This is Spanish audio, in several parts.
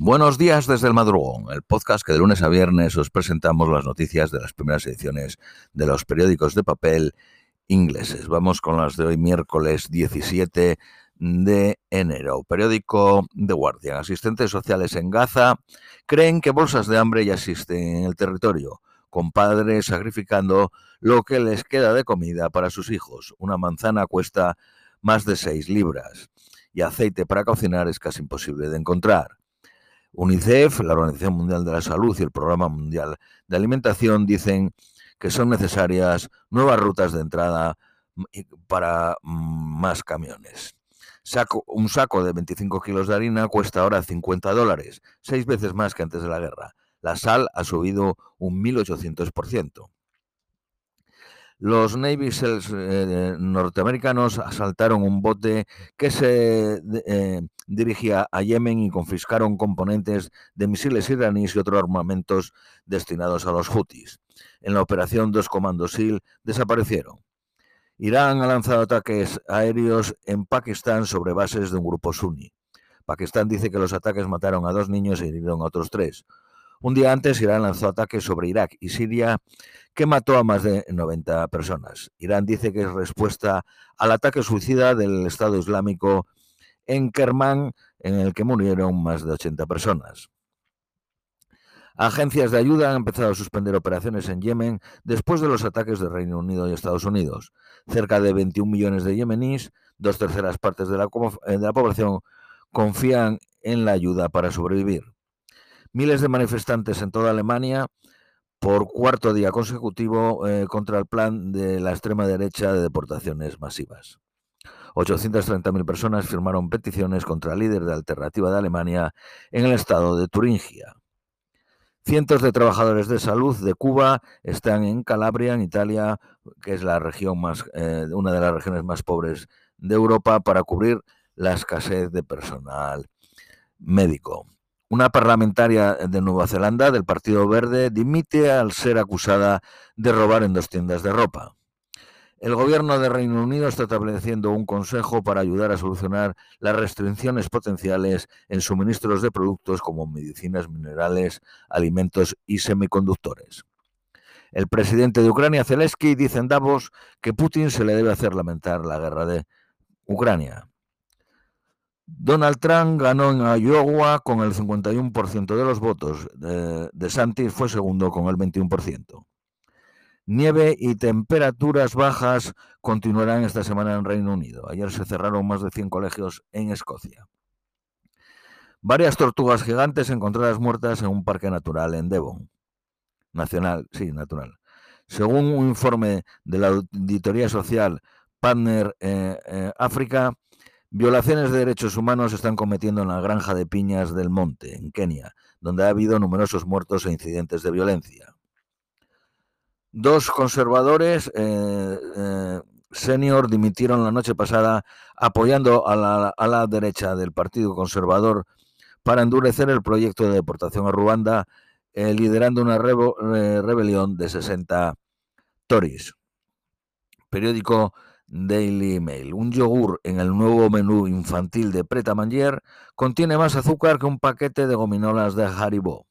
Buenos días desde el madrugón, el podcast que de lunes a viernes os presentamos las noticias de las primeras ediciones de los periódicos de papel ingleses. Vamos con las de hoy, miércoles 17 de enero. Periódico The Guardian. Asistentes sociales en Gaza creen que bolsas de hambre ya existen en el territorio, con padres sacrificando lo que les queda de comida para sus hijos. Una manzana cuesta más de 6 libras y aceite para cocinar es casi imposible de encontrar. UNICEF, la Organización Mundial de la Salud y el Programa Mundial de Alimentación dicen que son necesarias nuevas rutas de entrada para mm, más camiones. un saco de 25 kilos de harina cuesta ahora 50 dólares, seis veces más que antes de la guerra. La sal ha subido un 1.800%. Los Navy SEALs eh, norteamericanos asaltaron un bote que se eh, dirigía a Yemen y confiscaron componentes de misiles iraníes y otros armamentos destinados a los Houthis. En la operación, dos comandos SEAL desaparecieron. Irán ha lanzado ataques aéreos en Pakistán sobre bases de un grupo suní. Pakistán dice que los ataques mataron a dos niños e hirieron a otros tres. Un día antes, Irán lanzó ataques sobre Irak y Siria que mató a más de 90 personas. Irán dice que es respuesta al ataque suicida del Estado Islámico en Kermán, en el que murieron más de 80 personas. Agencias de ayuda han empezado a suspender operaciones en Yemen después de los ataques de Reino Unido y Estados Unidos. Cerca de 21 millones de yemeníes, dos terceras partes de la, de la población, confían en la ayuda para sobrevivir. Miles de manifestantes en toda Alemania por cuarto día consecutivo eh, contra el plan de la extrema derecha de deportaciones masivas. 830.000 personas firmaron peticiones contra el líder de Alternativa de Alemania en el estado de Turingia. Cientos de trabajadores de salud de Cuba están en Calabria, en Italia, que es la región más, eh, una de las regiones más pobres de Europa, para cubrir la escasez de personal médico. Una parlamentaria de Nueva Zelanda del Partido Verde dimite al ser acusada de robar en dos tiendas de ropa. El gobierno de Reino Unido está estableciendo un consejo para ayudar a solucionar las restricciones potenciales en suministros de productos como medicinas, minerales, alimentos y semiconductores. El presidente de Ucrania, Zelensky, dice en Davos que Putin se le debe hacer lamentar la guerra de Ucrania. Donald Trump ganó en Iowa con el 51% de los votos. De, Santis fue segundo con el 21%. Nieve y temperaturas bajas continuarán esta semana en Reino Unido. Ayer se cerraron más de 100 colegios en Escocia. Varias tortugas gigantes encontradas muertas en un parque natural en Devon. Nacional, sí, natural. Según un informe de la auditoría social Partner eh, eh, África, Violaciones de derechos humanos se están cometiendo en la granja de piñas del monte, en Kenia, donde ha habido numerosos muertos e incidentes de violencia. Dos conservadores eh, eh, senior dimitieron la noche pasada apoyando a la, derecha del Partido Conservador para endurecer el proyecto de deportación a Ruanda, eh, liderando una rebelión de 60 Tories. Periódico Daily Mail. Un yogur en el nuevo menú infantil de Preta Manger contiene más azúcar que un paquete de gominolas de Haribo.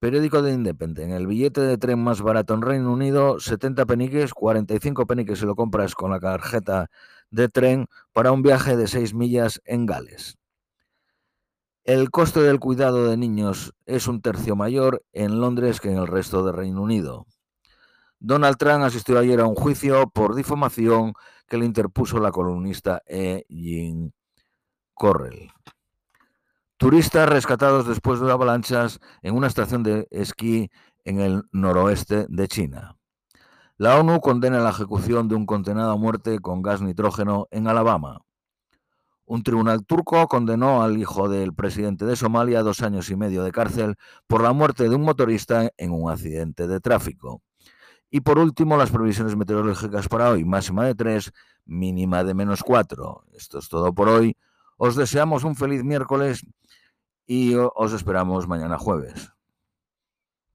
Periódico de Independent. El billete de tren más barato en Reino Unido, 70 peniques, 45 peniques si lo compras con la tarjeta de tren para un viaje de 6 millas en Gales. El coste del cuidado de niños es un tercio mayor en Londres que en el resto del Reino Unido. Donald Trump asistió ayer a un juicio por difamación que le interpuso la columnista E. Jean Correll. Turistas rescatados después de avalanchas en una estación de esquí en el noroeste de China. La ONU condena la ejecución de un condenado a muerte con gas nitrógeno en Alabama. Un tribunal turco condenó al hijo del presidente de Somalia a dos años y medio de cárcel por la muerte de un motorista en un accidente de tráfico. Y por último, las previsiones meteorológicas para hoy, máxima de 3, mínima de menos 4. Esto es todo por hoy. Os deseamos un feliz miércoles y os esperamos mañana jueves.